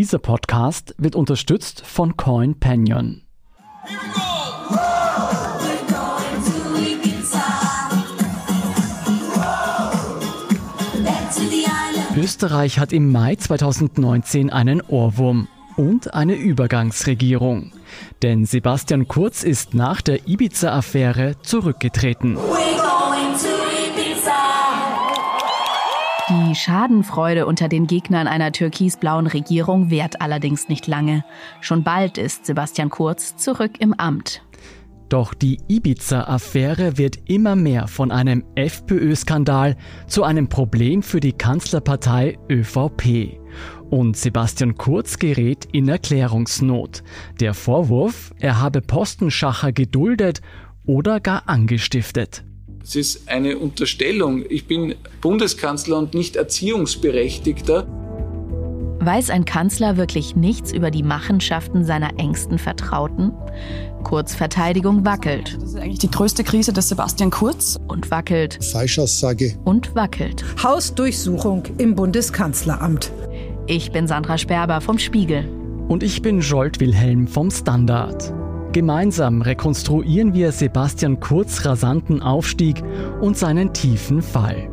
Dieser Podcast wird unterstützt von Coin Canyon. Österreich hat im Mai 2019 einen Ohrwurm und eine Übergangsregierung. Denn Sebastian Kurz ist nach der Ibiza-Affäre zurückgetreten. Die Schadenfreude unter den Gegnern einer türkisblauen Regierung währt allerdings nicht lange. Schon bald ist Sebastian Kurz zurück im Amt. Doch die Ibiza-Affäre wird immer mehr von einem FPÖ-Skandal zu einem Problem für die Kanzlerpartei ÖVP. Und Sebastian Kurz gerät in Erklärungsnot. Der Vorwurf, er habe Postenschacher geduldet oder gar angestiftet. Es ist eine Unterstellung. Ich bin Bundeskanzler und nicht Erziehungsberechtigter. Weiß ein Kanzler wirklich nichts über die Machenschaften seiner engsten Vertrauten? Kurzverteidigung wackelt. Das ist eigentlich die größte Krise des Sebastian Kurz. Und wackelt. Falschaussage. Und wackelt. Hausdurchsuchung im Bundeskanzleramt. Ich bin Sandra Sperber vom Spiegel. Und ich bin Jolt Wilhelm vom Standard. Gemeinsam rekonstruieren wir Sebastian Kurz rasanten Aufstieg und seinen tiefen Fall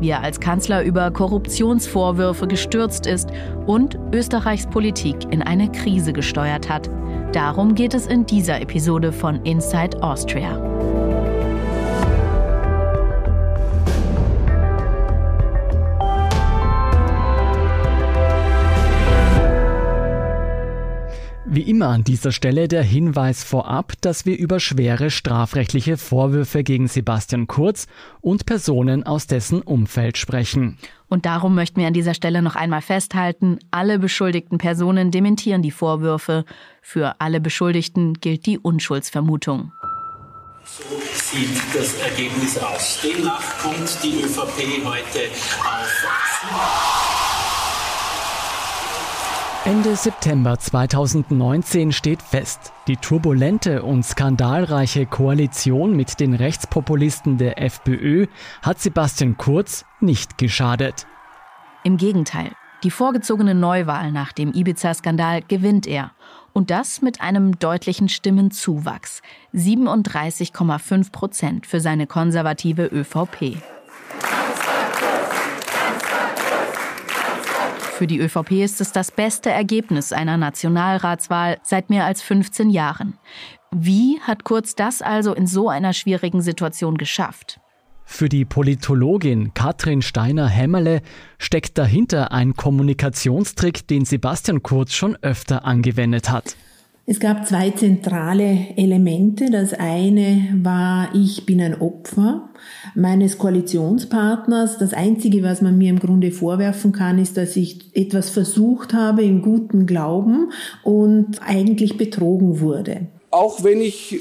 wie er als Kanzler über Korruptionsvorwürfe gestürzt ist und Österreichs Politik in eine Krise gesteuert hat. Darum geht es in dieser Episode von Inside Austria. Wie immer an dieser Stelle der Hinweis vorab, dass wir über schwere strafrechtliche Vorwürfe gegen Sebastian Kurz und Personen aus dessen Umfeld sprechen. Und darum möchten wir an dieser Stelle noch einmal festhalten, alle beschuldigten Personen dementieren die Vorwürfe. Für alle Beschuldigten gilt die Unschuldsvermutung. So sieht das Ergebnis aus. Demnach kommt die ÖVP heute auf Ende September 2019 steht fest, die turbulente und skandalreiche Koalition mit den Rechtspopulisten der FPÖ hat Sebastian Kurz nicht geschadet. Im Gegenteil, die vorgezogene Neuwahl nach dem Ibiza-Skandal gewinnt er. Und das mit einem deutlichen Stimmenzuwachs. 37,5 Prozent für seine konservative ÖVP. Für die ÖVP ist es das beste Ergebnis einer Nationalratswahl seit mehr als 15 Jahren. Wie hat Kurz das also in so einer schwierigen Situation geschafft? Für die Politologin Katrin Steiner-Hämmerle steckt dahinter ein Kommunikationstrick, den Sebastian Kurz schon öfter angewendet hat. Es gab zwei zentrale Elemente. Das eine war, ich bin ein Opfer meines Koalitionspartners. Das Einzige, was man mir im Grunde vorwerfen kann, ist, dass ich etwas versucht habe im guten Glauben und eigentlich betrogen wurde. Auch wenn ich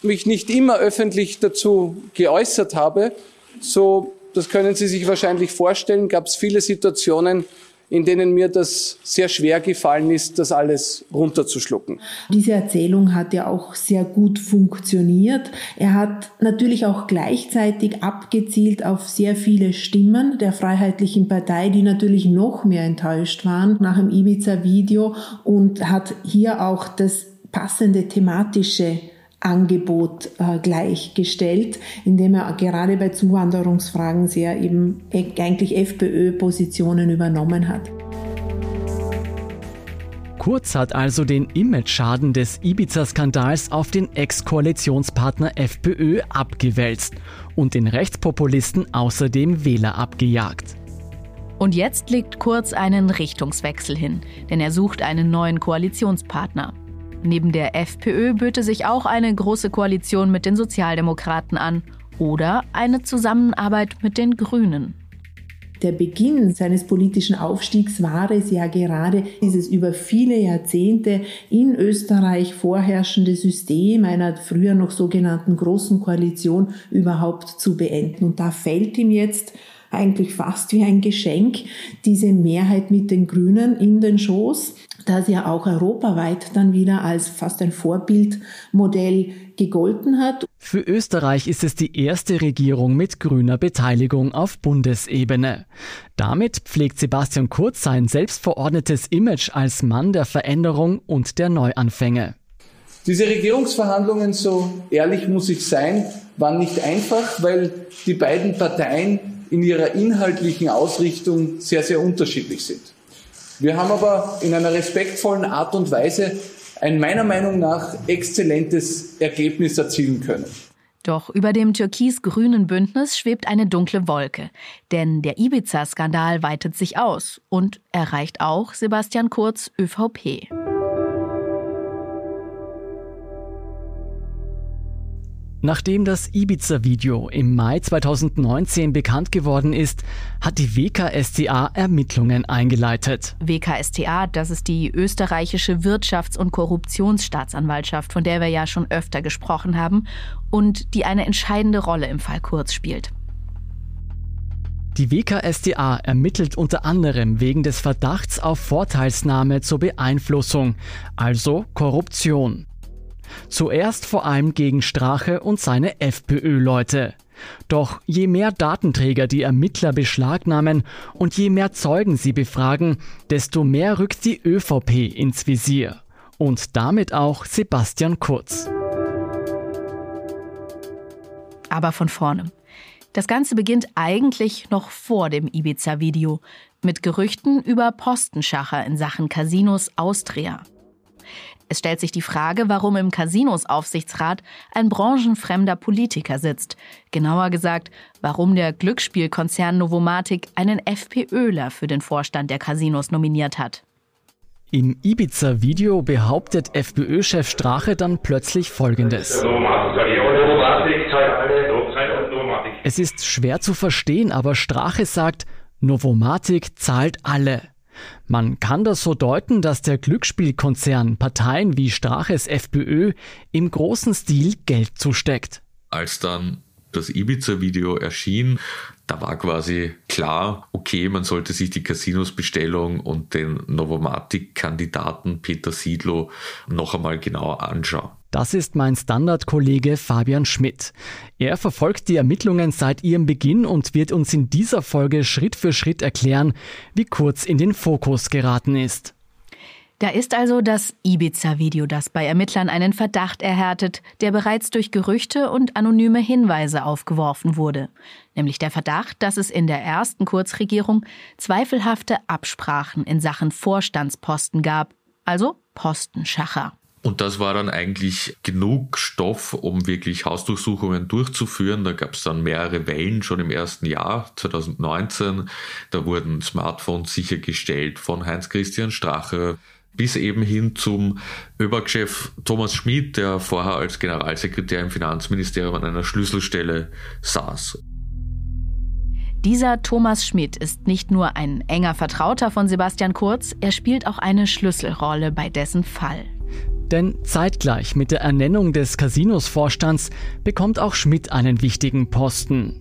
mich nicht immer öffentlich dazu geäußert habe, so, das können Sie sich wahrscheinlich vorstellen, gab es viele Situationen, in denen mir das sehr schwer gefallen ist, das alles runterzuschlucken. Diese Erzählung hat ja auch sehr gut funktioniert. Er hat natürlich auch gleichzeitig abgezielt auf sehr viele Stimmen der Freiheitlichen Partei, die natürlich noch mehr enttäuscht waren nach dem Ibiza-Video und hat hier auch das passende thematische Angebot äh, gleichgestellt, indem er gerade bei Zuwanderungsfragen sehr eben eigentlich FPÖ-Positionen übernommen hat. Kurz hat also den Image-Schaden des Ibiza-Skandals auf den Ex-Koalitionspartner FPÖ abgewälzt und den Rechtspopulisten außerdem Wähler abgejagt. Und jetzt legt Kurz einen Richtungswechsel hin, denn er sucht einen neuen Koalitionspartner. Neben der FPÖ böte sich auch eine große Koalition mit den Sozialdemokraten an oder eine Zusammenarbeit mit den Grünen. Der Beginn seines politischen Aufstiegs war es ja gerade, dieses über viele Jahrzehnte in Österreich vorherrschende System einer früher noch sogenannten Großen Koalition überhaupt zu beenden. Und da fällt ihm jetzt eigentlich fast wie ein Geschenk diese Mehrheit mit den Grünen in den Schoß, das ja auch europaweit dann wieder als fast ein Vorbildmodell gegolten hat. Für Österreich ist es die erste Regierung mit grüner Beteiligung auf Bundesebene. Damit pflegt Sebastian Kurz sein selbstverordnetes Image als Mann der Veränderung und der Neuanfänge. Diese Regierungsverhandlungen, so ehrlich muss ich sein, waren nicht einfach, weil die beiden Parteien in ihrer inhaltlichen Ausrichtung sehr, sehr unterschiedlich sind. Wir haben aber in einer respektvollen Art und Weise ein meiner Meinung nach exzellentes Ergebnis erzielen können. Doch über dem türkis-grünen Bündnis schwebt eine dunkle Wolke. Denn der Ibiza-Skandal weitet sich aus und erreicht auch Sebastian Kurz ÖVP. Nachdem das Ibiza-Video im Mai 2019 bekannt geworden ist, hat die WKStA Ermittlungen eingeleitet. WKStA, das ist die österreichische Wirtschafts- und Korruptionsstaatsanwaltschaft, von der wir ja schon öfter gesprochen haben und die eine entscheidende Rolle im Fall Kurz spielt. Die WKStA ermittelt unter anderem wegen des Verdachts auf Vorteilsnahme zur Beeinflussung, also Korruption. Zuerst vor allem gegen Strache und seine FPÖ-Leute. Doch je mehr Datenträger die Ermittler beschlagnahmen und je mehr Zeugen sie befragen, desto mehr rückt die ÖVP ins Visier. Und damit auch Sebastian Kurz. Aber von vorne. Das Ganze beginnt eigentlich noch vor dem Ibiza-Video mit Gerüchten über Postenschacher in Sachen Casinos Austria. Es stellt sich die Frage, warum im Casinos-Aufsichtsrat ein branchenfremder Politiker sitzt. Genauer gesagt, warum der Glücksspielkonzern Novomatic einen FPÖler für den Vorstand der Casinos nominiert hat. Im Ibiza-Video behauptet FPÖ-Chef Strache dann plötzlich Folgendes. Es ist schwer zu verstehen, aber Strache sagt, Novomatic zahlt alle. Man kann das so deuten, dass der Glücksspielkonzern Parteien wie Straches FPÖ im großen Stil Geld zusteckt. Als dann das Ibiza-Video erschien, da war quasi klar, okay, man sollte sich die Casinos-Bestellung und den Novomatic-Kandidaten Peter Siedlow noch einmal genauer anschauen. Das ist mein Standardkollege Fabian Schmidt. Er verfolgt die Ermittlungen seit ihrem Beginn und wird uns in dieser Folge Schritt für Schritt erklären, wie kurz in den Fokus geraten ist. Da ist also das Ibiza-Video, das bei Ermittlern einen Verdacht erhärtet, der bereits durch Gerüchte und anonyme Hinweise aufgeworfen wurde. Nämlich der Verdacht, dass es in der ersten Kurzregierung zweifelhafte Absprachen in Sachen Vorstandsposten gab, also Postenschacher. Und das war dann eigentlich genug Stoff, um wirklich Hausdurchsuchungen durchzuführen. Da gab es dann mehrere Wellen schon im ersten Jahr, 2019. Da wurden Smartphones sichergestellt von Heinz-Christian Strache bis eben hin zum ÖBAG-Chef Thomas Schmidt, der vorher als Generalsekretär im Finanzministerium an einer Schlüsselstelle saß. Dieser Thomas Schmidt ist nicht nur ein enger Vertrauter von Sebastian Kurz, er spielt auch eine Schlüsselrolle bei dessen Fall. Denn zeitgleich mit der Ernennung des Casinos-Vorstands bekommt auch Schmidt einen wichtigen Posten.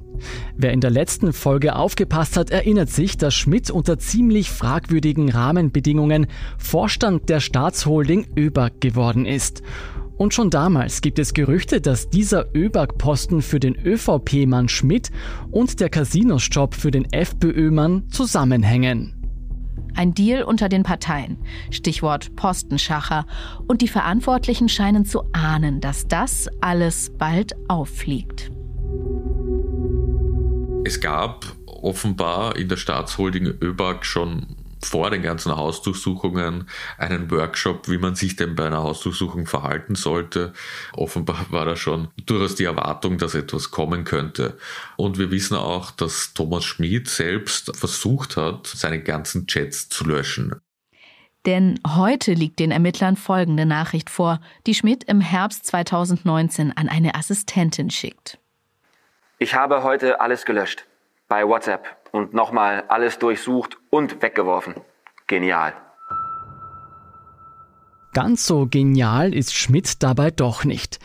Wer in der letzten Folge aufgepasst hat, erinnert sich, dass Schmidt unter ziemlich fragwürdigen Rahmenbedingungen Vorstand der Staatsholding ÖBAG geworden ist. Und schon damals gibt es Gerüchte, dass dieser ÖBAG-Posten für den ÖVP-Mann Schmidt und der Casinos-Job für den FPÖ-Mann zusammenhängen. Ein Deal unter den Parteien. Stichwort Postenschacher. Und die Verantwortlichen scheinen zu ahnen, dass das alles bald auffliegt. Es gab offenbar in der Staatsholding ÖBAG schon vor den ganzen Hausdurchsuchungen einen Workshop, wie man sich denn bei einer Hausdurchsuchung verhalten sollte. Offenbar war da schon durchaus die Erwartung, dass etwas kommen könnte. Und wir wissen auch, dass Thomas Schmid selbst versucht hat, seine ganzen Chats zu löschen. Denn heute liegt den Ermittlern folgende Nachricht vor, die Schmidt im Herbst 2019 an eine Assistentin schickt. Ich habe heute alles gelöscht. Bei WhatsApp und nochmal alles durchsucht und weggeworfen. Genial. Ganz so genial ist Schmidt dabei doch nicht.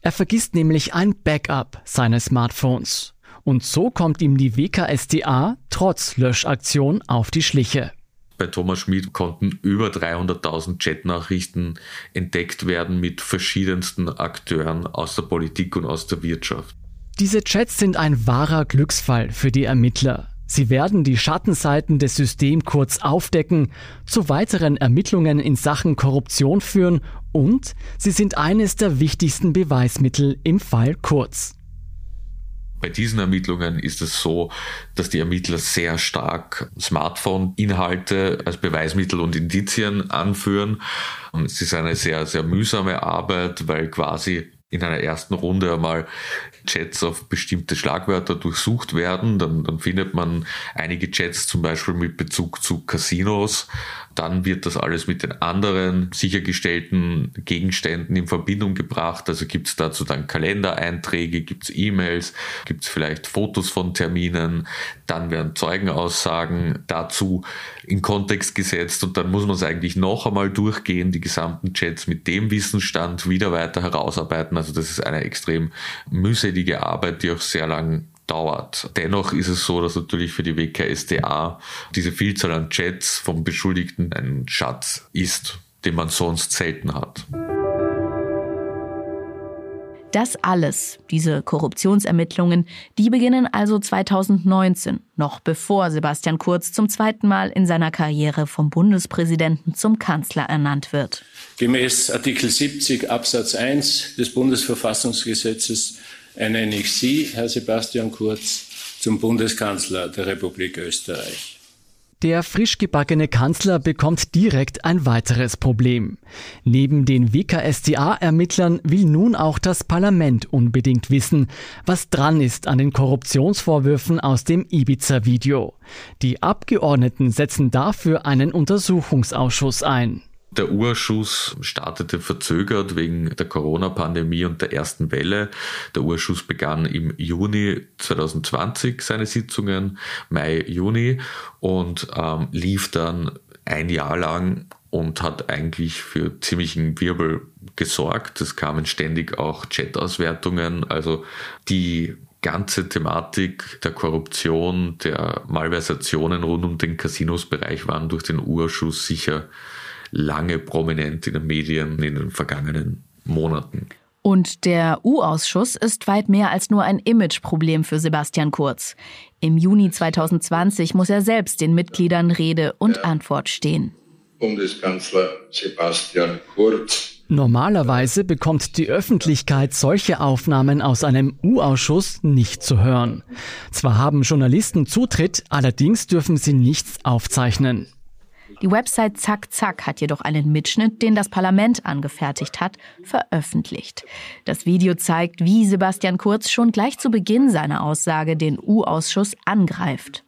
Er vergisst nämlich ein Backup seines Smartphones. Und so kommt ihm die WKSDA trotz Löschaktion auf die Schliche. bei Thomas Schmid konnten über 300.000 Chatnachrichten entdeckt werden mit verschiedensten Akteuren aus der Politik und aus der Wirtschaft. Diese Chats sind ein wahrer Glücksfall für die Ermittler. Sie werden die Schattenseiten des Systems kurz aufdecken, zu weiteren Ermittlungen in Sachen Korruption führen und sie sind eines der wichtigsten Beweismittel im Fall Kurz. Bei diesen Ermittlungen ist es so, dass die Ermittler sehr stark Smartphone-Inhalte als Beweismittel und Indizien anführen. Und es ist eine sehr, sehr mühsame Arbeit, weil quasi in einer ersten Runde einmal Chats auf bestimmte Schlagwörter durchsucht werden. Dann, dann findet man einige Chats zum Beispiel mit Bezug zu Casinos. Dann wird das alles mit den anderen sichergestellten Gegenständen in Verbindung gebracht. Also gibt es dazu dann Kalendereinträge, gibt es E-Mails, gibt es vielleicht Fotos von Terminen. Dann werden Zeugenaussagen dazu in Kontext gesetzt und dann muss man es eigentlich noch einmal durchgehen, die gesamten Chats mit dem Wissensstand wieder weiter herausarbeiten. Also das ist eine extrem mühselige Arbeit, die auch sehr lang dauert. Dennoch ist es so, dass natürlich für die WKSDA diese Vielzahl an Chats vom Beschuldigten ein Schatz ist, den man sonst selten hat. Das alles, diese Korruptionsermittlungen, die beginnen also 2019, noch bevor Sebastian Kurz zum zweiten Mal in seiner Karriere vom Bundespräsidenten zum Kanzler ernannt wird. Gemäß Artikel 70 Absatz 1 des Bundesverfassungsgesetzes ernenne ich Sie, Herr Sebastian Kurz, zum Bundeskanzler der Republik Österreich. Der frisch gebackene Kanzler bekommt direkt ein weiteres Problem. Neben den WKSDA-Ermittlern will nun auch das Parlament unbedingt wissen, was dran ist an den Korruptionsvorwürfen aus dem Ibiza-Video. Die Abgeordneten setzen dafür einen Untersuchungsausschuss ein. Der Urschuss startete verzögert wegen der Corona-Pandemie und der ersten Welle. Der Urschuss begann im Juni 2020 seine Sitzungen, Mai, Juni und ähm, lief dann ein Jahr lang und hat eigentlich für ziemlichen Wirbel gesorgt. Es kamen ständig auch Chat-Auswertungen, also die ganze Thematik der Korruption, der Malversationen rund um den Casinos-Bereich waren durch den Urschuss sicher lange prominent in den Medien in den vergangenen Monaten. Und der U-Ausschuss ist weit mehr als nur ein Imageproblem für Sebastian Kurz. Im Juni 2020 muss er selbst den Mitgliedern Rede und Antwort stehen. Bundeskanzler Sebastian Kurz. Normalerweise bekommt die Öffentlichkeit solche Aufnahmen aus einem U-Ausschuss nicht zu hören. Zwar haben Journalisten Zutritt, allerdings dürfen sie nichts aufzeichnen. Die Website Zack Zack hat jedoch einen Mitschnitt, den das Parlament angefertigt hat, veröffentlicht. Das Video zeigt, wie Sebastian Kurz schon gleich zu Beginn seiner Aussage den U-Ausschuss angreift.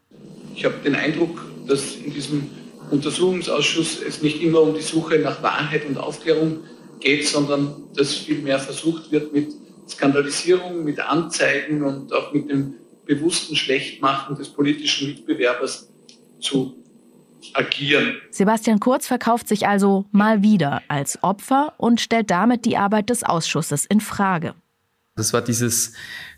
Ich habe den Eindruck, dass in diesem Untersuchungsausschuss es nicht immer um die Suche nach Wahrheit und Aufklärung geht, sondern dass vielmehr versucht wird, mit Skandalisierung, mit Anzeigen und auch mit dem bewussten Schlechtmachen des politischen Mitbewerbers zu agieren. Sebastian Kurz verkauft sich also mal wieder als Opfer und stellt damit die Arbeit des Ausschusses in Frage. Das war dieses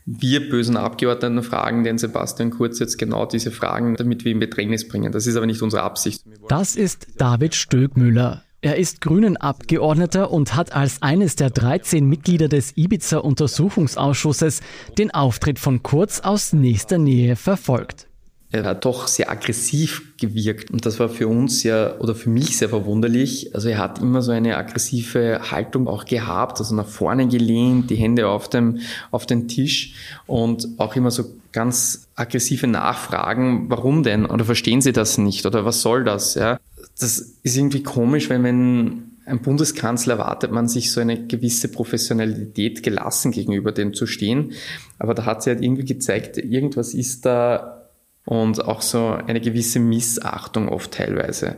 wir bösen Abgeordneten fragen den Sebastian Kurz jetzt genau diese Fragen, damit wir ihn Bedrängnis bringen. Das ist aber nicht unsere Absicht. Das ist David Stögmüller. Er ist Grünen Abgeordneter und hat als eines der 13 Mitglieder des Ibiza-Untersuchungsausschusses den Auftritt von Kurz aus nächster Nähe verfolgt er hat doch sehr aggressiv gewirkt. Und das war für uns ja, oder für mich sehr verwunderlich. Also er hat immer so eine aggressive Haltung auch gehabt, also nach vorne gelehnt, die Hände auf dem, auf den Tisch und auch immer so ganz aggressive Nachfragen. Warum denn? Oder verstehen Sie das nicht? Oder was soll das? Ja? Das ist irgendwie komisch, wenn, wenn ein Bundeskanzler erwartet man sich so eine gewisse Professionalität gelassen gegenüber dem zu stehen. Aber da hat sie halt irgendwie gezeigt, irgendwas ist da und auch so eine gewisse Missachtung oft teilweise.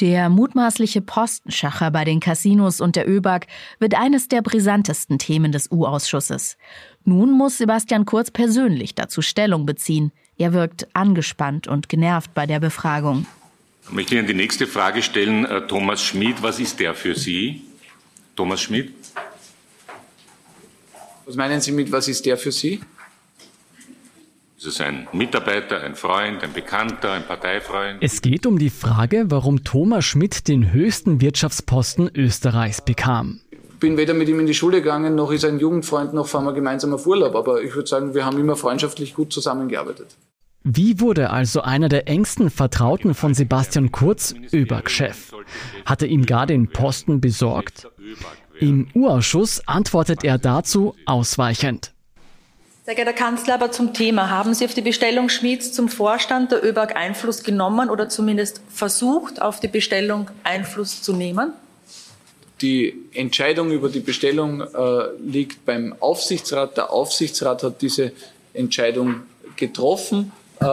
Der mutmaßliche Postenschacher bei den Casinos und der ÖBAG wird eines der brisantesten Themen des U-Ausschusses. Nun muss Sebastian Kurz persönlich dazu Stellung beziehen. Er wirkt angespannt und genervt bei der Befragung. Ich möchte Ihnen die nächste Frage stellen. Äh, Thomas Schmid, was ist der für Sie? Thomas Schmid? Was meinen Sie mit, was ist der für Sie? Ist es ein Mitarbeiter, ein Freund, ein Bekannter, ein Parteifreund? Es geht um die Frage, warum Thomas Schmidt den höchsten Wirtschaftsposten Österreichs bekam. Ich bin weder mit ihm in die Schule gegangen, noch ist er ein Jugendfreund, noch fahren wir gemeinsam auf Urlaub. Aber ich würde sagen, wir haben immer freundschaftlich gut zusammengearbeitet. Wie wurde also einer der engsten Vertrauten von Sebastian Kurz ÖBAG-Chef? Hat er ihm gar den Posten besorgt? Im U-Ausschuss antwortet er dazu ausweichend. Sehr geehrter Kanzler, aber zum Thema. Haben Sie auf die Bestellung Schmieds zum Vorstand der ÖBAG Einfluss genommen oder zumindest versucht, auf die Bestellung Einfluss zu nehmen? Die Entscheidung über die Bestellung äh, liegt beim Aufsichtsrat. Der Aufsichtsrat hat diese Entscheidung getroffen. Äh,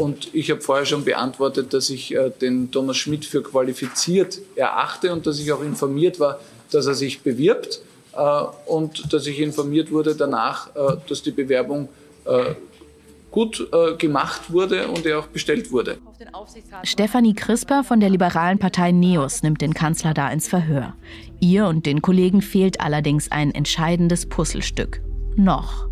und ich habe vorher schon beantwortet, dass ich äh, den Thomas Schmidt für qualifiziert erachte und dass ich auch informiert war, dass er sich bewirbt. Äh, und dass ich informiert wurde danach, äh, dass die Bewerbung äh, gut gemacht wurde und er auch bestellt wurde. Stefanie Crisper von der liberalen Partei NEOS nimmt den Kanzler da ins Verhör. Ihr und den Kollegen fehlt allerdings ein entscheidendes Puzzlestück. Noch.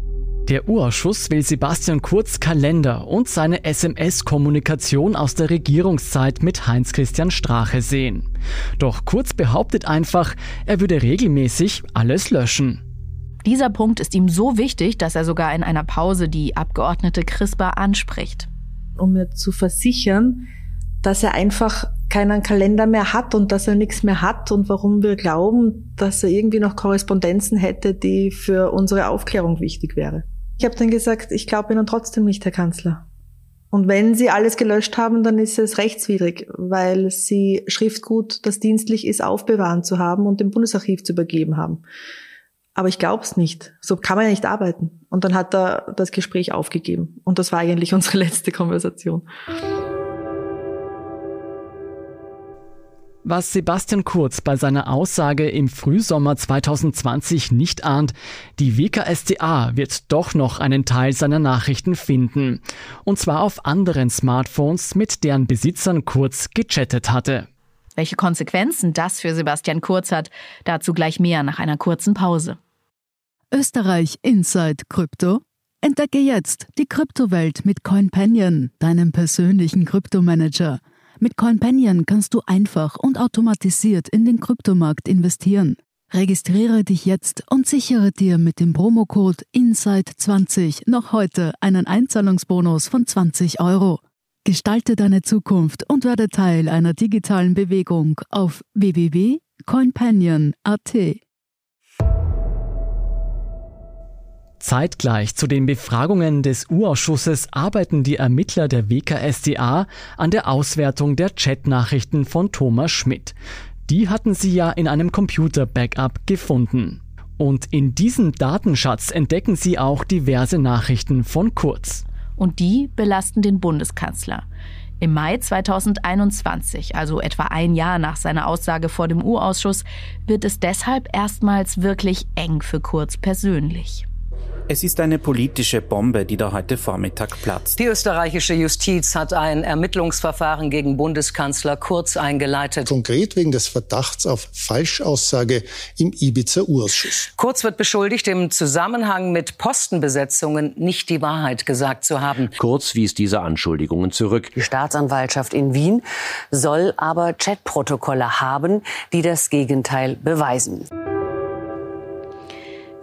Der U-Ausschuss will Sebastian Kurz Kalender und seine SMS-Kommunikation aus der Regierungszeit mit Heinz-Christian Strache sehen. Doch Kurz behauptet einfach, er würde regelmäßig alles löschen. Dieser Punkt ist ihm so wichtig, dass er sogar in einer Pause die Abgeordnete CRISPR anspricht. Um mir zu versichern, dass er einfach keinen Kalender mehr hat und dass er nichts mehr hat und warum wir glauben, dass er irgendwie noch Korrespondenzen hätte, die für unsere Aufklärung wichtig wäre. Ich habe dann gesagt, ich glaube Ihnen trotzdem nicht, Herr Kanzler. Und wenn Sie alles gelöscht haben, dann ist es rechtswidrig, weil Sie Schriftgut, das dienstlich ist, aufbewahren zu haben und dem Bundesarchiv zu übergeben haben. Aber ich glaube es nicht. So kann man ja nicht arbeiten. Und dann hat er das Gespräch aufgegeben. Und das war eigentlich unsere letzte Konversation. Was Sebastian Kurz bei seiner Aussage im Frühsommer 2020 nicht ahnt, die WKSDA wird doch noch einen Teil seiner Nachrichten finden. Und zwar auf anderen Smartphones, mit deren Besitzern Kurz gechattet hatte. Welche Konsequenzen das für Sebastian Kurz hat, dazu gleich mehr nach einer kurzen Pause. Österreich Inside Krypto. Entdecke jetzt die Kryptowelt mit CoinPanion, deinem persönlichen Kryptomanager. Mit Companion kannst du einfach und automatisiert in den Kryptomarkt investieren. Registriere dich jetzt und sichere dir mit dem Promocode INSIDE20 noch heute einen Einzahlungsbonus von 20 Euro. Gestalte deine Zukunft und werde Teil einer digitalen Bewegung auf www.coinpanion.at. Zeitgleich zu den Befragungen des U-Ausschusses arbeiten die Ermittler der WKSDA an der Auswertung der Chatnachrichten von Thomas Schmidt. Die hatten sie ja in einem Computer-Backup gefunden. Und in diesem Datenschatz entdecken sie auch diverse Nachrichten von Kurz. Und die belasten den Bundeskanzler. Im Mai 2021, also etwa ein Jahr nach seiner Aussage vor dem U-Ausschuss, wird es deshalb erstmals wirklich eng für Kurz persönlich. Es ist eine politische Bombe, die da heute Vormittag platzt. Die österreichische Justiz hat ein Ermittlungsverfahren gegen Bundeskanzler Kurz eingeleitet. Konkret wegen des Verdachts auf Falschaussage im Ibiza-Urschuss. Kurz wird beschuldigt, im Zusammenhang mit Postenbesetzungen nicht die Wahrheit gesagt zu haben. Kurz wies diese Anschuldigungen zurück. Die Staatsanwaltschaft in Wien soll aber Chatprotokolle haben, die das Gegenteil beweisen.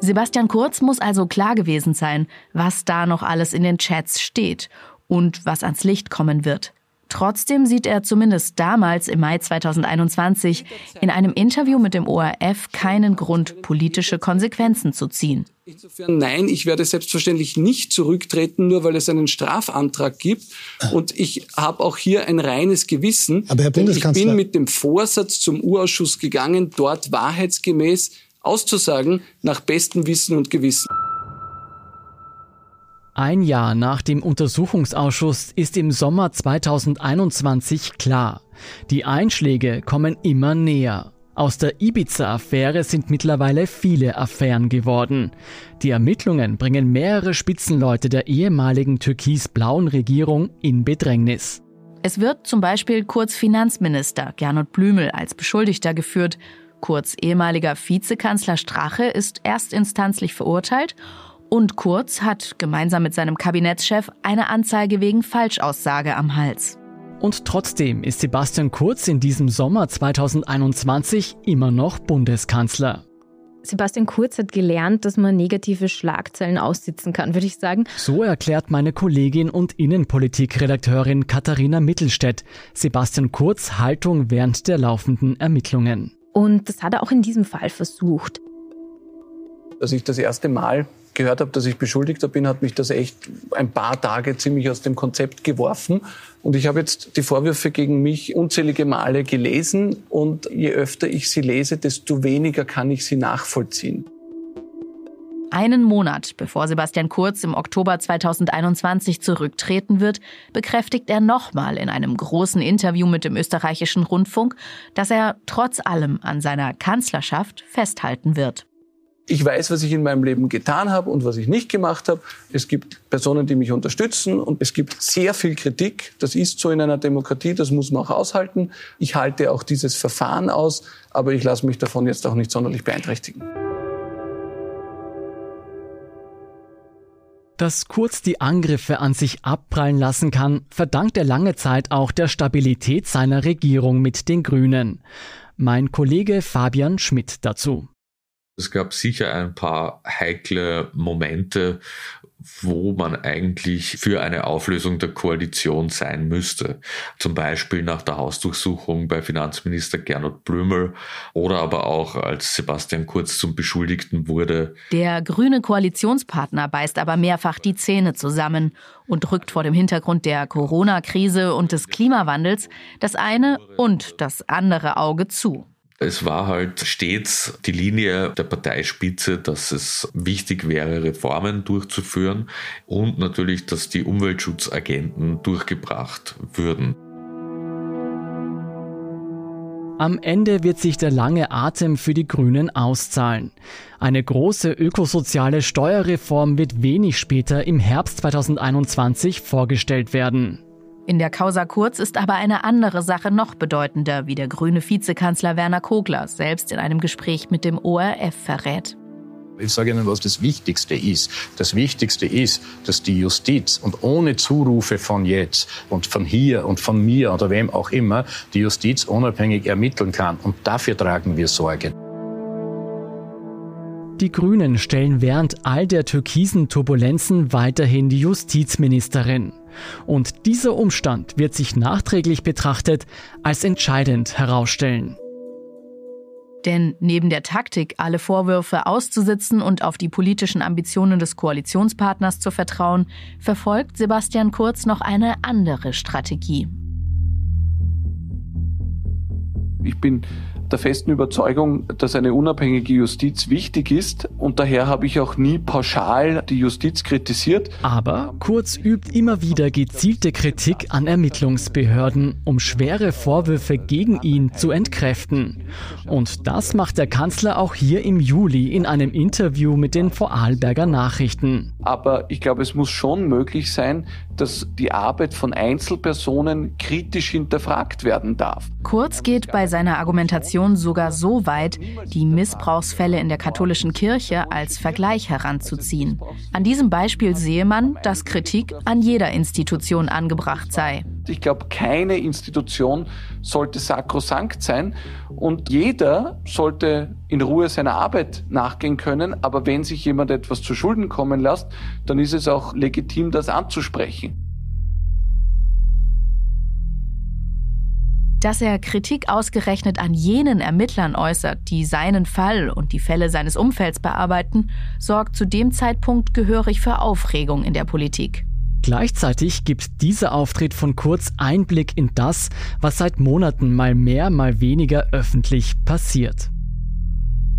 Sebastian Kurz muss also klar gewesen sein, was da noch alles in den Chats steht und was ans Licht kommen wird. Trotzdem sieht er zumindest damals im Mai 2021 in einem Interview mit dem ORF keinen Grund, politische Konsequenzen zu ziehen. Insofern nein, ich werde selbstverständlich nicht zurücktreten, nur weil es einen Strafantrag gibt. Und ich habe auch hier ein reines Gewissen. Aber Herr Bundeskanzler, ich bin mit dem Vorsatz zum Urausschuss gegangen, dort wahrheitsgemäß auszusagen nach bestem Wissen und Gewissen. Ein Jahr nach dem Untersuchungsausschuss ist im Sommer 2021 klar. Die Einschläge kommen immer näher. Aus der Ibiza-Affäre sind mittlerweile viele Affären geworden. Die Ermittlungen bringen mehrere Spitzenleute der ehemaligen türkis-blauen Regierung in Bedrängnis. Es wird zum Beispiel kurz Finanzminister Gernot Blümel als Beschuldigter geführt Kurz ehemaliger Vizekanzler Strache ist erstinstanzlich verurteilt Und Kurz hat gemeinsam mit seinem Kabinettschef eine Anzeige wegen Falschaussage am Hals. Und trotzdem ist Sebastian Kurz in diesem Sommer 2021 immer noch Bundeskanzler. Sebastian Kurz hat gelernt, dass man negative Schlagzeilen aussitzen kann, würde ich sagen. So erklärt meine Kollegin und Innenpolitikredakteurin Katharina Mittelstädt Sebastian Kurz Haltung während der laufenden Ermittlungen. Und das hat er auch in diesem Fall versucht. Als ich das erste Mal gehört habe, dass ich Beschuldigter bin, hat mich das echt ein paar Tage ziemlich aus dem Konzept geworfen. Und ich habe jetzt die Vorwürfe gegen mich unzählige Male gelesen. Und je öfter ich sie lese, desto weniger kann ich sie nachvollziehen. Einen Monat bevor Sebastian Kurz im Oktober 2021 zurücktreten wird, bekräftigt er nochmal in einem großen Interview mit dem österreichischen Rundfunk, dass er trotz allem an seiner Kanzlerschaft festhalten wird. Ich weiß, was ich in meinem Leben getan habe und was ich nicht gemacht habe. Es gibt Personen, die mich unterstützen und es gibt sehr viel Kritik. Das ist so in einer Demokratie, das muss man auch aushalten. Ich halte auch dieses Verfahren aus, aber ich lasse mich davon jetzt auch nicht sonderlich beeinträchtigen. Dass Kurz die Angriffe an sich abprallen lassen kann, verdankt er lange Zeit auch der Stabilität seiner Regierung mit den Grünen. Mein Kollege Fabian Schmidt dazu. Es gab sicher ein paar heikle Momente, wo man eigentlich für eine Auflösung der Koalition sein müsste. Zum Beispiel nach der Hausdurchsuchung bei Finanzminister Gernot Blümel oder aber auch als Sebastian Kurz zum Beschuldigten wurde. Der grüne Koalitionspartner beißt aber mehrfach die Zähne zusammen und rückt vor dem Hintergrund der Corona-Krise und des Klimawandels das eine und das andere Auge zu. Es war halt stets die Linie der Parteispitze, dass es wichtig wäre, Reformen durchzuführen und natürlich, dass die Umweltschutzagenten durchgebracht würden. Am Ende wird sich der lange Atem für die Grünen auszahlen. Eine große ökosoziale Steuerreform wird wenig später im Herbst 2021 vorgestellt werden. In der Causa Kurz ist aber eine andere Sache noch bedeutender, wie der grüne Vizekanzler Werner Kogler selbst in einem Gespräch mit dem ORF verrät. Ich sage Ihnen, was das Wichtigste ist. Das Wichtigste ist, dass die Justiz und ohne Zurufe von jetzt und von hier und von mir oder wem auch immer, die Justiz unabhängig ermitteln kann. Und dafür tragen wir Sorge. Die Grünen stellen während all der türkisen Turbulenzen weiterhin die Justizministerin. Und dieser Umstand wird sich nachträglich betrachtet als entscheidend herausstellen. Denn neben der Taktik, alle Vorwürfe auszusitzen und auf die politischen Ambitionen des Koalitionspartners zu vertrauen, verfolgt Sebastian Kurz noch eine andere Strategie. Ich bin der festen Überzeugung, dass eine unabhängige Justiz wichtig ist und daher habe ich auch nie pauschal die Justiz kritisiert. Aber Kurz übt immer wieder gezielte Kritik an Ermittlungsbehörden, um schwere Vorwürfe gegen ihn zu entkräften. Und das macht der Kanzler auch hier im Juli in einem Interview mit den Vorarlberger Nachrichten. Aber ich glaube, es muss schon möglich sein, dass die Arbeit von Einzelpersonen kritisch hinterfragt werden darf. Kurz geht bei seiner Argumentation sogar so weit, die Missbrauchsfälle in der katholischen Kirche als Vergleich heranzuziehen. An diesem Beispiel sehe man, dass Kritik an jeder Institution angebracht sei. Ich glaube, keine Institution sollte sakrosankt sein und jeder sollte in Ruhe seiner Arbeit nachgehen können. Aber wenn sich jemand etwas zu Schulden kommen lässt, dann ist es auch legitim, das anzusprechen. Dass er Kritik ausgerechnet an jenen Ermittlern äußert, die seinen Fall und die Fälle seines Umfelds bearbeiten, sorgt zu dem Zeitpunkt gehörig für Aufregung in der Politik. Gleichzeitig gibt dieser Auftritt von Kurz Einblick in das, was seit Monaten mal mehr, mal weniger öffentlich passiert.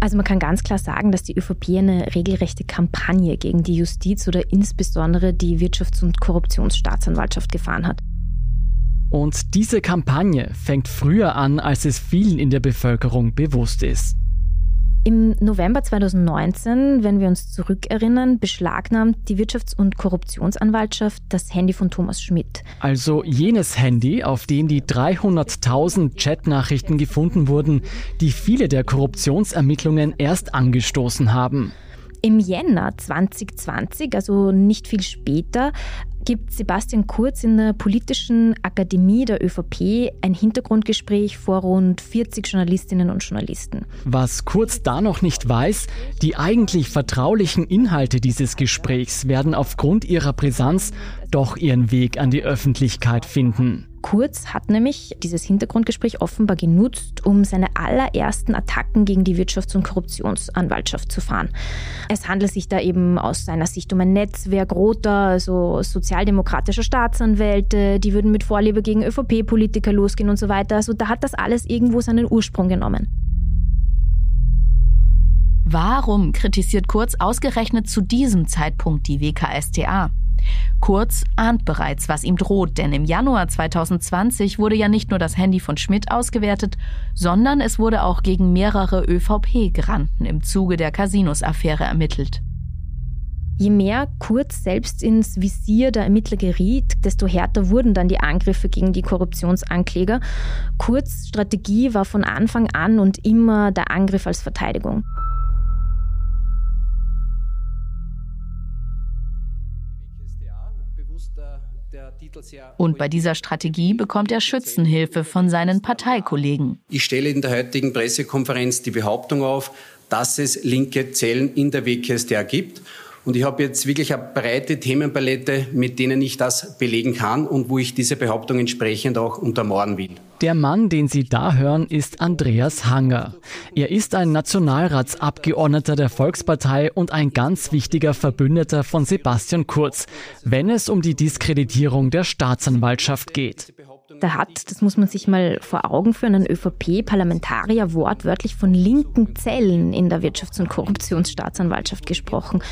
Also man kann ganz klar sagen, dass die ÖVP eine regelrechte Kampagne gegen die Justiz oder insbesondere die Wirtschafts- und Korruptionsstaatsanwaltschaft gefahren hat. Und diese Kampagne fängt früher an, als es vielen in der Bevölkerung bewusst ist. Im November 2019, wenn wir uns zurückerinnern, beschlagnahmt die Wirtschafts- und Korruptionsanwaltschaft das Handy von Thomas Schmidt. Also jenes Handy, auf dem die 300.000 Chatnachrichten gefunden wurden, die viele der Korruptionsermittlungen erst angestoßen haben. Im Jänner 2020, also nicht viel später, gibt Sebastian Kurz in der Politischen Akademie der ÖVP ein Hintergrundgespräch vor rund 40 Journalistinnen und Journalisten. Was Kurz da noch nicht weiß, die eigentlich vertraulichen Inhalte dieses Gesprächs werden aufgrund ihrer Brisanz doch ihren Weg an die Öffentlichkeit finden. Kurz hat nämlich dieses Hintergrundgespräch offenbar genutzt, um seine allerersten Attacken gegen die Wirtschafts- und Korruptionsanwaltschaft zu fahren. Es handelt sich da eben aus seiner Sicht um ein Netzwerk roter, also sozialdemokratischer Staatsanwälte, die würden mit Vorliebe gegen ÖVP-Politiker losgehen und so weiter. Also da hat das alles irgendwo seinen Ursprung genommen. Warum kritisiert Kurz ausgerechnet zu diesem Zeitpunkt die WKStA? Kurz ahnt bereits, was ihm droht, denn im Januar 2020 wurde ja nicht nur das Handy von Schmidt ausgewertet, sondern es wurde auch gegen mehrere ÖVP-Granten im Zuge der Casinos-Affäre ermittelt. Je mehr Kurz selbst ins Visier der Ermittler geriet, desto härter wurden dann die Angriffe gegen die Korruptionsankläger. Kurz Strategie war von Anfang an und immer der Angriff als Verteidigung. Und bei dieser Strategie bekommt er Schützenhilfe von seinen Parteikollegen. Ich stelle in der heutigen Pressekonferenz die Behauptung auf, dass es linke Zellen in der WKStA gibt. Und ich habe jetzt wirklich eine breite Themenpalette, mit denen ich das belegen kann und wo ich diese Behauptung entsprechend auch untermauern will. Der Mann, den Sie da hören, ist Andreas Hanger. Er ist ein Nationalratsabgeordneter der Volkspartei und ein ganz wichtiger Verbündeter von Sebastian Kurz, wenn es um die Diskreditierung der Staatsanwaltschaft geht. Da hat, das muss man sich mal vor Augen führen, ein ÖVP-Parlamentarier wortwörtlich von linken Zellen in der Wirtschafts- und Korruptionsstaatsanwaltschaft gesprochen.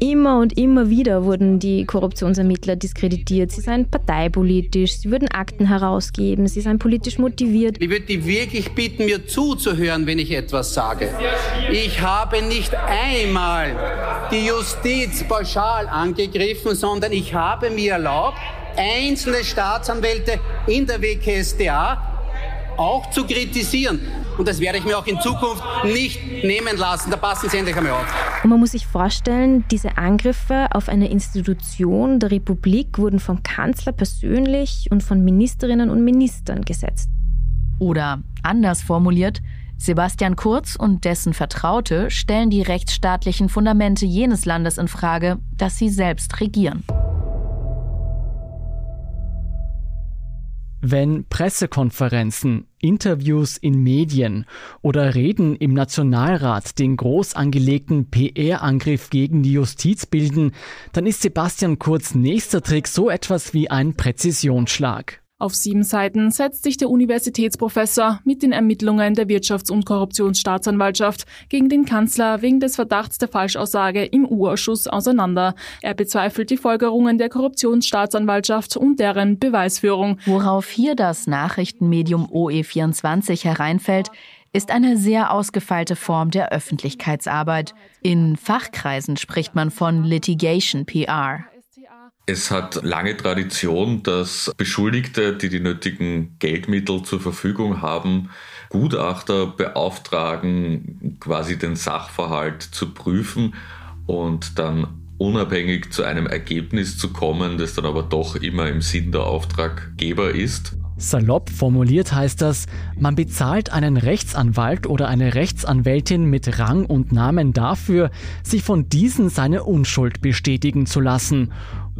Immer und immer wieder wurden die Korruptionsermittler diskreditiert. Sie seien parteipolitisch, sie würden Akten herausgeben, sie seien politisch motiviert. Ich würde die wirklich bitten, mir zuzuhören, wenn ich etwas sage. Ich habe nicht einmal die Justiz pauschal angegriffen, sondern ich habe mir erlaubt, einzelne Staatsanwälte in der WKSDA auch zu kritisieren. Und das werde ich mir auch in Zukunft nicht nehmen lassen. Da passen Sie endlich einmal auf. Und man muss sich vorstellen, diese Angriffe auf eine Institution der Republik wurden vom Kanzler persönlich und von Ministerinnen und Ministern gesetzt. Oder anders formuliert, Sebastian Kurz und dessen Vertraute stellen die rechtsstaatlichen Fundamente jenes Landes in Frage, das sie selbst regieren. Wenn Pressekonferenzen, Interviews in Medien oder Reden im Nationalrat den groß angelegten PR-Angriff gegen die Justiz bilden, dann ist Sebastian Kurz nächster Trick so etwas wie ein Präzisionsschlag. Auf sieben Seiten setzt sich der Universitätsprofessor mit den Ermittlungen der Wirtschafts- und Korruptionsstaatsanwaltschaft gegen den Kanzler wegen des Verdachts der Falschaussage im U-Ausschuss auseinander. Er bezweifelt die Folgerungen der Korruptionsstaatsanwaltschaft und deren Beweisführung. Worauf hier das Nachrichtenmedium OE24 hereinfällt, ist eine sehr ausgefeilte Form der Öffentlichkeitsarbeit. In Fachkreisen spricht man von Litigation PR. Es hat lange Tradition, dass Beschuldigte, die die nötigen Geldmittel zur Verfügung haben, Gutachter beauftragen, quasi den Sachverhalt zu prüfen und dann unabhängig zu einem Ergebnis zu kommen, das dann aber doch immer im Sinn der Auftraggeber ist. Salopp formuliert heißt das, man bezahlt einen Rechtsanwalt oder eine Rechtsanwältin mit Rang und Namen dafür, sich von diesen seine Unschuld bestätigen zu lassen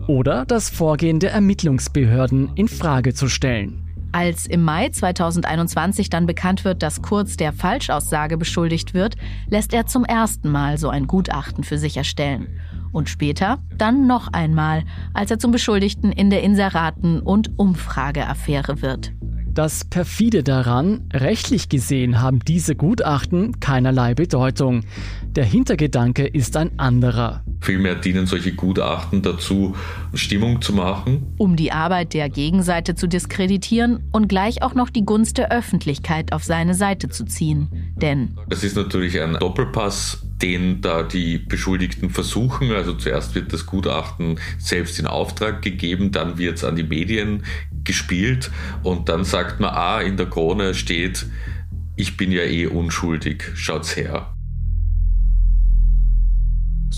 oder das Vorgehen der Ermittlungsbehörden in Frage zu stellen. Als im Mai 2021 dann bekannt wird, dass Kurz der Falschaussage beschuldigt wird, lässt er zum ersten Mal so ein Gutachten für sich erstellen. Und später dann noch einmal, als er zum Beschuldigten in der Inseraten- und Umfrageaffäre wird. Das perfide daran, rechtlich gesehen haben diese Gutachten keinerlei Bedeutung. Der Hintergedanke ist ein anderer. Vielmehr dienen solche Gutachten dazu, Stimmung zu machen. Um die Arbeit der Gegenseite zu diskreditieren und gleich auch noch die Gunst der Öffentlichkeit auf seine Seite zu ziehen. Denn es ist natürlich ein Doppelpass, den da die Beschuldigten versuchen. Also zuerst wird das Gutachten selbst in Auftrag gegeben, dann wird es an die Medien gespielt und dann sagt man, ah, in der Krone steht, ich bin ja eh unschuldig, schaut's her.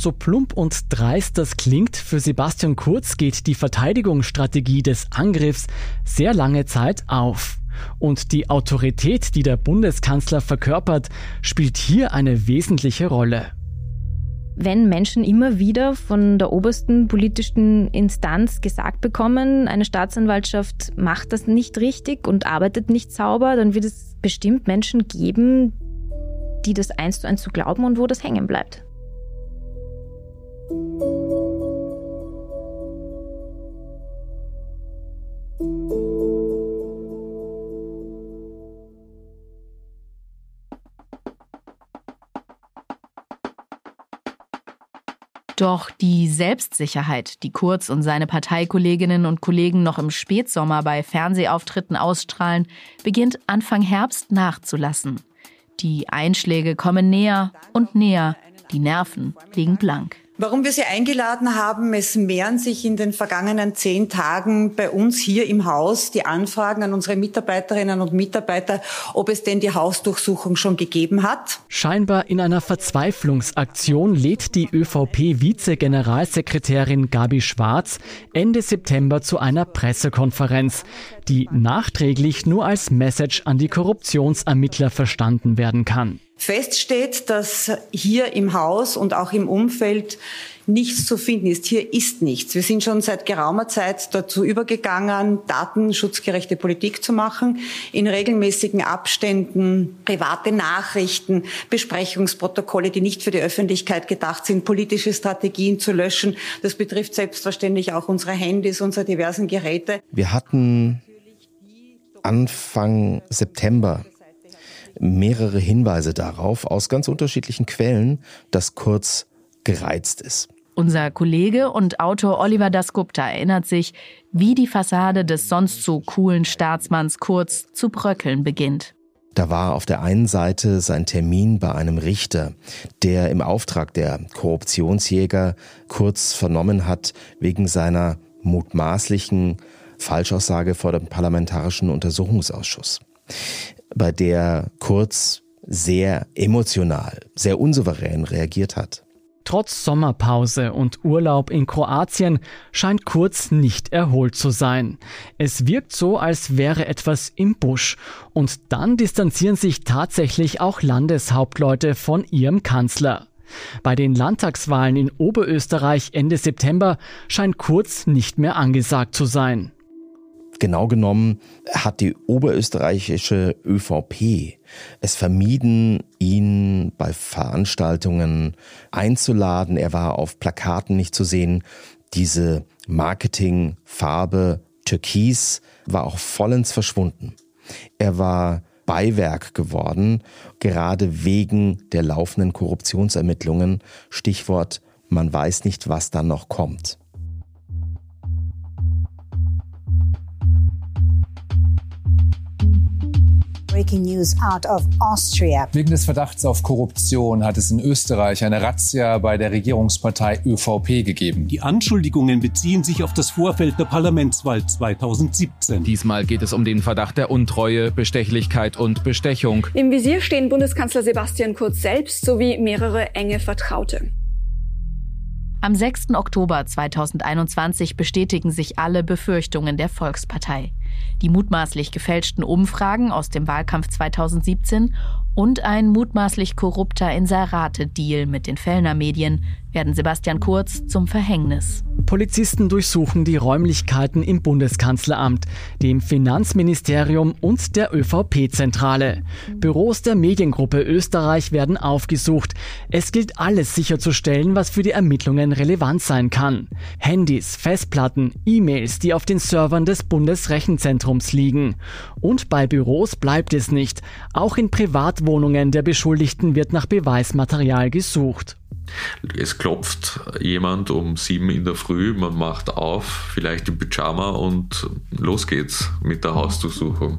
So plump und dreist das klingt, für Sebastian Kurz geht die Verteidigungsstrategie des Angriffs sehr lange Zeit auf. Und die Autorität, die der Bundeskanzler verkörpert, spielt hier eine wesentliche Rolle. Wenn Menschen immer wieder von der obersten politischen Instanz gesagt bekommen, eine Staatsanwaltschaft macht das nicht richtig und arbeitet nicht sauber, dann wird es bestimmt Menschen geben, die das eins zu eins zu glauben und wo das hängen bleibt. Doch die Selbstsicherheit, die Kurz und seine Parteikolleginnen und Kollegen noch im Spätsommer bei Fernsehauftritten ausstrahlen, beginnt Anfang Herbst nachzulassen. Die Einschläge kommen näher und näher, die Nerven liegen blank. Warum wir Sie eingeladen haben, es mehren sich in den vergangenen zehn Tagen bei uns hier im Haus die Anfragen an unsere Mitarbeiterinnen und Mitarbeiter, ob es denn die Hausdurchsuchung schon gegeben hat. Scheinbar in einer Verzweiflungsaktion lädt die ÖVP-Vize-Generalsekretärin Gabi Schwarz Ende September zu einer Pressekonferenz, die nachträglich nur als Message an die Korruptionsermittler verstanden werden kann. Fest steht, dass hier im Haus und auch im Umfeld nichts zu finden ist. Hier ist nichts. Wir sind schon seit geraumer Zeit dazu übergegangen, datenschutzgerechte Politik zu machen, in regelmäßigen Abständen private Nachrichten, Besprechungsprotokolle, die nicht für die Öffentlichkeit gedacht sind, politische Strategien zu löschen. Das betrifft selbstverständlich auch unsere Handys, unsere diversen Geräte. Wir hatten Anfang September mehrere Hinweise darauf aus ganz unterschiedlichen Quellen, dass Kurz gereizt ist. Unser Kollege und Autor Oliver Dasgupta erinnert sich, wie die Fassade des sonst so coolen Staatsmanns Kurz zu bröckeln beginnt. Da war auf der einen Seite sein Termin bei einem Richter, der im Auftrag der Korruptionsjäger Kurz vernommen hat wegen seiner mutmaßlichen Falschaussage vor dem Parlamentarischen Untersuchungsausschuss bei der Kurz sehr emotional, sehr unsouverän reagiert hat. Trotz Sommerpause und Urlaub in Kroatien scheint Kurz nicht erholt zu sein. Es wirkt so, als wäre etwas im Busch. Und dann distanzieren sich tatsächlich auch Landeshauptleute von ihrem Kanzler. Bei den Landtagswahlen in Oberösterreich Ende September scheint Kurz nicht mehr angesagt zu sein. Genau genommen hat die oberösterreichische ÖVP es vermieden, ihn bei Veranstaltungen einzuladen. Er war auf Plakaten nicht zu sehen. Diese Marketingfarbe Türkis war auch vollends verschwunden. Er war Beiwerk geworden, gerade wegen der laufenden Korruptionsermittlungen. Stichwort, man weiß nicht, was dann noch kommt. Breaking News out of Austria. Wegen des Verdachts auf Korruption hat es in Österreich eine Razzia bei der Regierungspartei ÖVP gegeben. Die Anschuldigungen beziehen sich auf das Vorfeld der Parlamentswahl 2017. Diesmal geht es um den Verdacht der Untreue, Bestechlichkeit und Bestechung. Im Visier stehen Bundeskanzler Sebastian Kurz selbst sowie mehrere enge Vertraute. Am 6. Oktober 2021 bestätigen sich alle Befürchtungen der Volkspartei. Die mutmaßlich gefälschten Umfragen aus dem Wahlkampf 2017 und ein mutmaßlich korrupter Inserate-Deal mit den Fellner Medien werden Sebastian Kurz zum Verhängnis. Polizisten durchsuchen die Räumlichkeiten im Bundeskanzleramt, dem Finanzministerium und der ÖVP-Zentrale. Büros der Mediengruppe Österreich werden aufgesucht. Es gilt alles sicherzustellen, was für die Ermittlungen relevant sein kann. Handys, Festplatten, E-Mails, die auf den Servern des Bundesrechenzentrums liegen. Und bei Büros bleibt es nicht. Auch in Privatwohnungen der Beschuldigten wird nach Beweismaterial gesucht. Es klopft jemand um sieben in der Früh, man macht auf, vielleicht im Pyjama und los geht's mit der Hausdurchsuchung.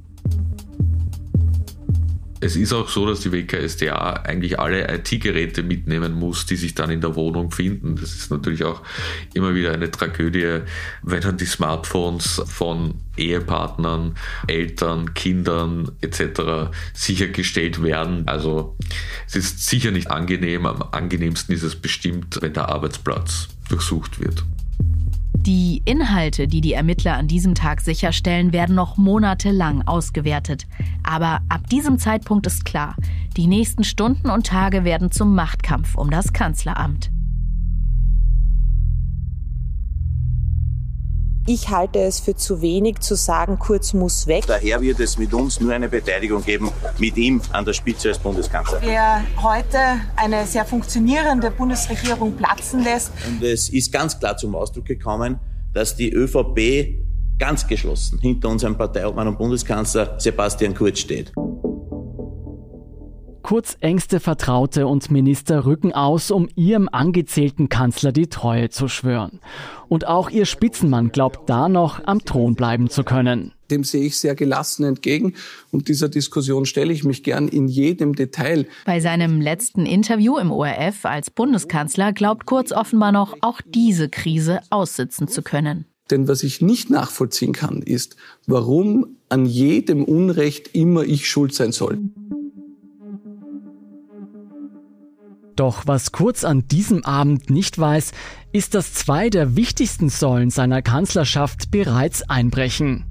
Es ist auch so, dass die WKSDA eigentlich alle IT-Geräte mitnehmen muss, die sich dann in der Wohnung finden. Das ist natürlich auch immer wieder eine Tragödie, wenn dann die Smartphones von Ehepartnern, Eltern, Kindern etc. sichergestellt werden. Also es ist sicher nicht angenehm. Am angenehmsten ist es bestimmt, wenn der Arbeitsplatz durchsucht wird. Die Inhalte, die die Ermittler an diesem Tag sicherstellen, werden noch monatelang ausgewertet. Aber ab diesem Zeitpunkt ist klar, die nächsten Stunden und Tage werden zum Machtkampf um das Kanzleramt. Ich halte es für zu wenig zu sagen, Kurz muss weg. Daher wird es mit uns nur eine Beteiligung geben, mit ihm an der Spitze als Bundeskanzler. Wer heute eine sehr funktionierende Bundesregierung platzen lässt. Und es ist ganz klar zum Ausdruck gekommen, dass die ÖVP ganz geschlossen hinter unserem Parteiobmann und Bundeskanzler Sebastian Kurz steht. Kurz engste Vertraute und Minister rücken aus, um ihrem angezählten Kanzler die Treue zu schwören. Und auch ihr Spitzenmann glaubt da noch am Thron bleiben zu können. Dem sehe ich sehr gelassen entgegen und dieser Diskussion stelle ich mich gern in jedem Detail. Bei seinem letzten Interview im ORF als Bundeskanzler glaubt Kurz offenbar noch, auch diese Krise aussitzen zu können. Denn was ich nicht nachvollziehen kann, ist, warum an jedem Unrecht immer ich schuld sein soll. Doch was Kurz an diesem Abend nicht weiß, ist, dass zwei der wichtigsten Säulen seiner Kanzlerschaft bereits einbrechen.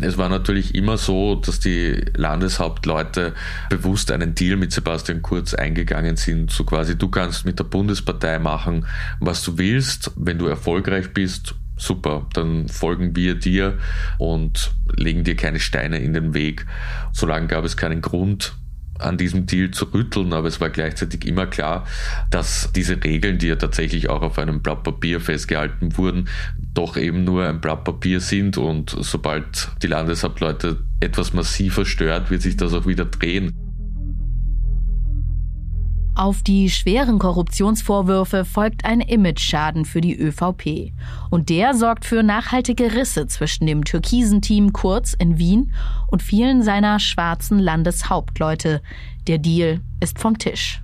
Es war natürlich immer so, dass die Landeshauptleute bewusst einen Deal mit Sebastian Kurz eingegangen sind. So quasi, du kannst mit der Bundespartei machen, was du willst. Wenn du erfolgreich bist, super, dann folgen wir dir und legen dir keine Steine in den Weg. Solange gab es keinen Grund, an diesem Deal zu rütteln, aber es war gleichzeitig immer klar, dass diese Regeln, die ja tatsächlich auch auf einem Blatt Papier festgehalten wurden, doch eben nur ein Blatt Papier sind und sobald die Landeshauptleute etwas massiver stört, wird sich das auch wieder drehen. Auf die schweren Korruptionsvorwürfe folgt ein Imageschaden für die ÖVP. Und der sorgt für nachhaltige Risse zwischen dem türkisen Team Kurz in Wien und vielen seiner schwarzen Landeshauptleute. Der Deal ist vom Tisch.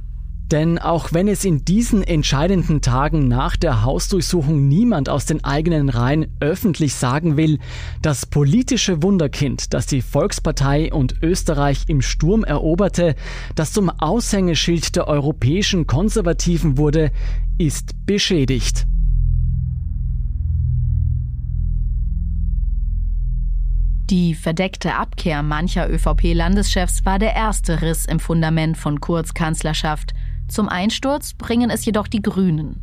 Denn auch wenn es in diesen entscheidenden Tagen nach der Hausdurchsuchung niemand aus den eigenen Reihen öffentlich sagen will, das politische Wunderkind, das die Volkspartei und Österreich im Sturm eroberte, das zum Aushängeschild der europäischen Konservativen wurde, ist beschädigt. Die verdeckte Abkehr mancher ÖVP-Landeschefs war der erste Riss im Fundament von Kurz Kanzlerschaft – zum Einsturz bringen es jedoch die Grünen.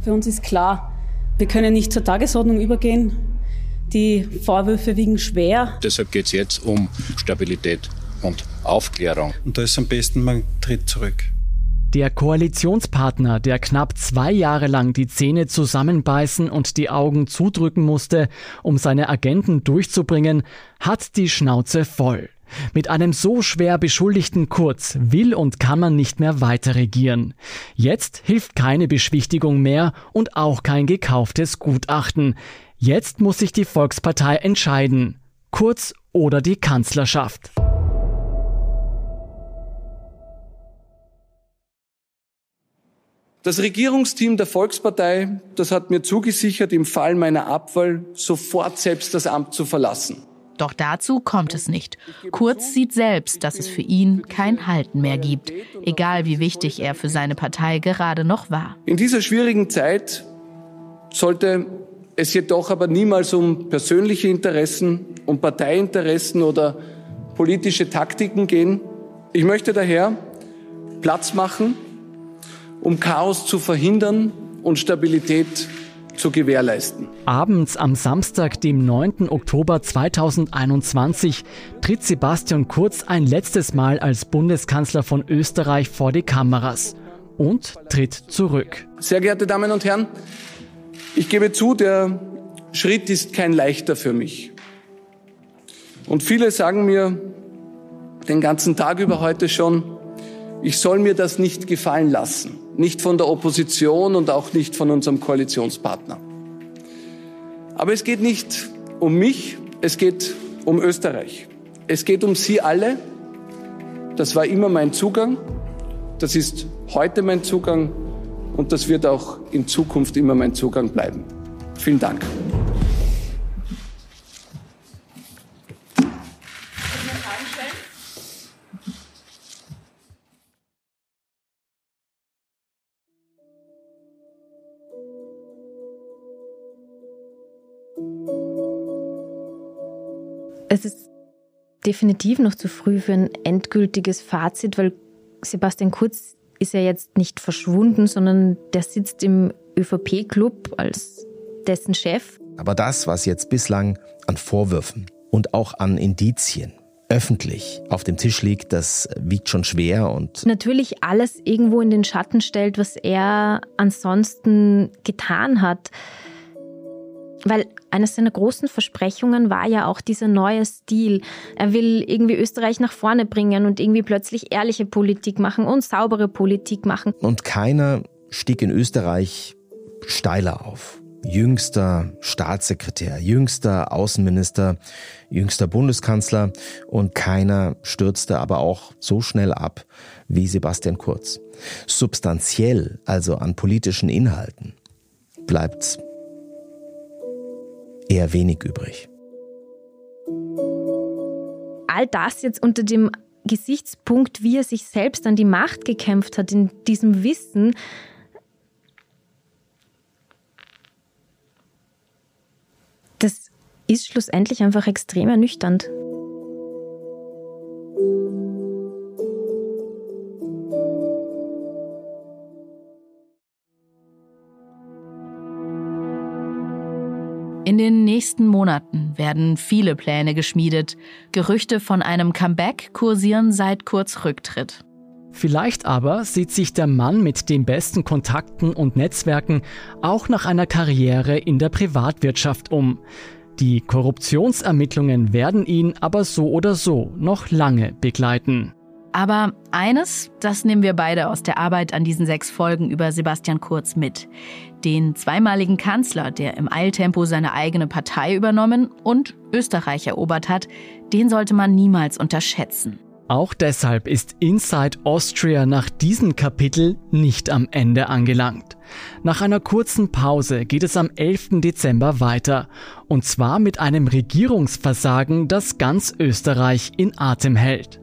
Für uns ist klar, wir können nicht zur Tagesordnung übergehen. Die Vorwürfe wiegen schwer. Deshalb geht es jetzt um Stabilität und Aufklärung. Und da ist am besten, man tritt zurück. Der Koalitionspartner, der knapp zwei Jahre lang die Zähne zusammenbeißen und die Augen zudrücken musste, um seine Agenten durchzubringen, hat die Schnauze voll. Mit einem so schwer beschuldigten Kurz will und kann man nicht mehr weiter regieren. Jetzt hilft keine Beschwichtigung mehr und auch kein gekauftes Gutachten. Jetzt muss sich die Volkspartei entscheiden. Kurz oder die Kanzlerschaft. Das Regierungsteam der Volkspartei, das hat mir zugesichert, im Fall meiner Abwahl sofort selbst das Amt zu verlassen. Doch dazu kommt es nicht. Kurz sieht selbst, dass es für ihn kein Halten mehr gibt, egal wie wichtig er für seine Partei gerade noch war. In dieser schwierigen Zeit sollte es jedoch aber niemals um persönliche Interessen, um Parteiinteressen oder politische Taktiken gehen. Ich möchte daher Platz machen, um Chaos zu verhindern und Stabilität zu gewährleisten. Abends am Samstag, dem 9. Oktober 2021, tritt Sebastian Kurz ein letztes Mal als Bundeskanzler von Österreich vor die Kameras und tritt zurück. Sehr geehrte Damen und Herren, ich gebe zu, der Schritt ist kein leichter für mich. Und viele sagen mir den ganzen Tag über heute schon, ich soll mir das nicht gefallen lassen nicht von der Opposition und auch nicht von unserem Koalitionspartner. Aber es geht nicht um mich, es geht um Österreich. Es geht um Sie alle Das war immer mein Zugang. Das ist heute mein Zugang und das wird auch in Zukunft immer mein Zugang bleiben. Vielen Dank. Definitiv noch zu früh für ein endgültiges Fazit, weil Sebastian Kurz ist ja jetzt nicht verschwunden, sondern der sitzt im ÖVP-Club als dessen Chef. Aber das, was jetzt bislang an Vorwürfen und auch an Indizien öffentlich auf dem Tisch liegt, das wiegt schon schwer und natürlich alles irgendwo in den Schatten stellt, was er ansonsten getan hat. Weil eines seiner großen Versprechungen war ja auch dieser neue Stil. Er will irgendwie Österreich nach vorne bringen und irgendwie plötzlich ehrliche Politik machen und saubere Politik machen. Und keiner stieg in Österreich steiler auf. Jüngster Staatssekretär, jüngster Außenminister, jüngster Bundeskanzler und keiner stürzte aber auch so schnell ab wie Sebastian Kurz. Substanziell, also an politischen Inhalten, bleibt eher wenig übrig. All das jetzt unter dem Gesichtspunkt, wie er sich selbst an die Macht gekämpft hat, in diesem Wissen, das ist schlussendlich einfach extrem ernüchternd. In den nächsten Monaten werden viele Pläne geschmiedet. Gerüchte von einem Comeback kursieren seit Kurz Rücktritt. Vielleicht aber sieht sich der Mann mit den besten Kontakten und Netzwerken auch nach einer Karriere in der Privatwirtschaft um. Die Korruptionsermittlungen werden ihn aber so oder so noch lange begleiten. Aber eines, das nehmen wir beide aus der Arbeit an diesen sechs Folgen über Sebastian Kurz mit. Den zweimaligen Kanzler, der im Eiltempo seine eigene Partei übernommen und Österreich erobert hat, den sollte man niemals unterschätzen. Auch deshalb ist Inside Austria nach diesem Kapitel nicht am Ende angelangt. Nach einer kurzen Pause geht es am 11. Dezember weiter. Und zwar mit einem Regierungsversagen, das ganz Österreich in Atem hält.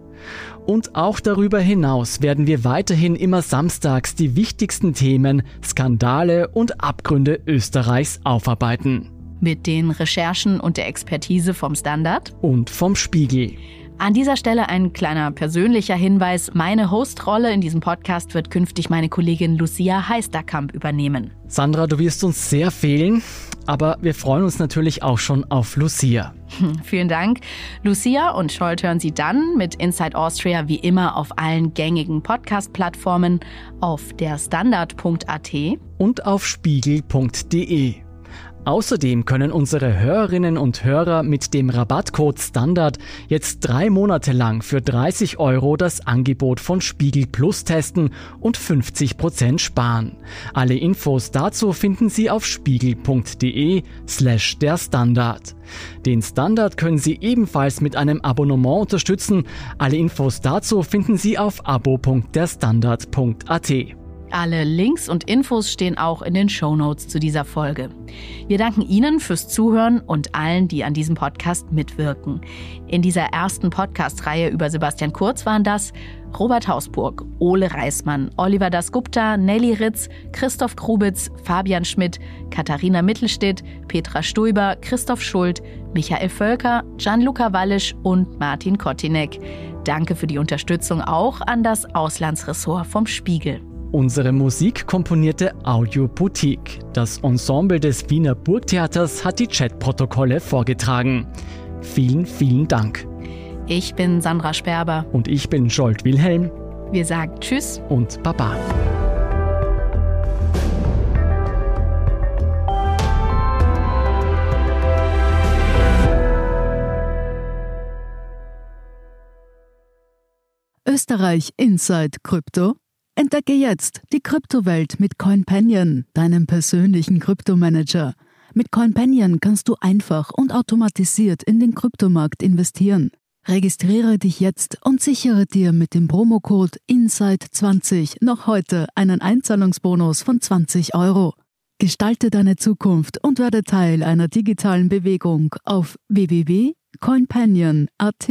Und auch darüber hinaus werden wir weiterhin immer samstags die wichtigsten Themen, Skandale und Abgründe Österreichs aufarbeiten. Mit den Recherchen und der Expertise vom Standard und vom Spiegel. An dieser Stelle ein kleiner persönlicher Hinweis. Meine Hostrolle in diesem Podcast wird künftig meine Kollegin Lucia Heisterkamp übernehmen. Sandra, du wirst uns sehr fehlen, aber wir freuen uns natürlich auch schon auf Lucia. Vielen Dank. Lucia und Scholt hören Sie dann mit Inside Austria wie immer auf allen gängigen Podcast-Plattformen, auf der Standard.at und auf spiegel.de. Außerdem können unsere Hörerinnen und Hörer mit dem Rabattcode Standard jetzt drei Monate lang für 30 Euro das Angebot von Spiegel Plus testen und 50 Prozent sparen. Alle Infos dazu finden Sie auf spiegel.de slash der Standard. Den Standard können Sie ebenfalls mit einem Abonnement unterstützen. Alle Infos dazu finden Sie auf abo.derstandard.at. Alle Links und Infos stehen auch in den Show Notes zu dieser Folge. Wir danken Ihnen fürs Zuhören und allen, die an diesem Podcast mitwirken. In dieser ersten Podcast-Reihe über Sebastian Kurz waren das Robert Hausburg, Ole Reismann, Oliver Dasgupta, Nelly Ritz, Christoph Krubitz, Fabian Schmidt, Katharina Mittelstedt, Petra Stuiber, Christoph Schuld, Michael Völker, Gianluca Wallisch und Martin Kotinek. Danke für die Unterstützung auch an das Auslandsressort vom Spiegel. Unsere Musik komponierte Audio Boutique. Das Ensemble des Wiener Burgtheaters hat die Chatprotokolle vorgetragen. Vielen, vielen Dank. Ich bin Sandra Sperber. Und ich bin Scholt Wilhelm. Wir sagen Tschüss und Baba. Österreich Inside Krypto Entdecke jetzt die Kryptowelt mit CoinPanion, deinem persönlichen Kryptomanager. Mit CoinPanion kannst du einfach und automatisiert in den Kryptomarkt investieren. Registriere dich jetzt und sichere dir mit dem Promocode INSIDE20 noch heute einen Einzahlungsbonus von 20 Euro. Gestalte deine Zukunft und werde Teil einer digitalen Bewegung auf www.coinpanion.at.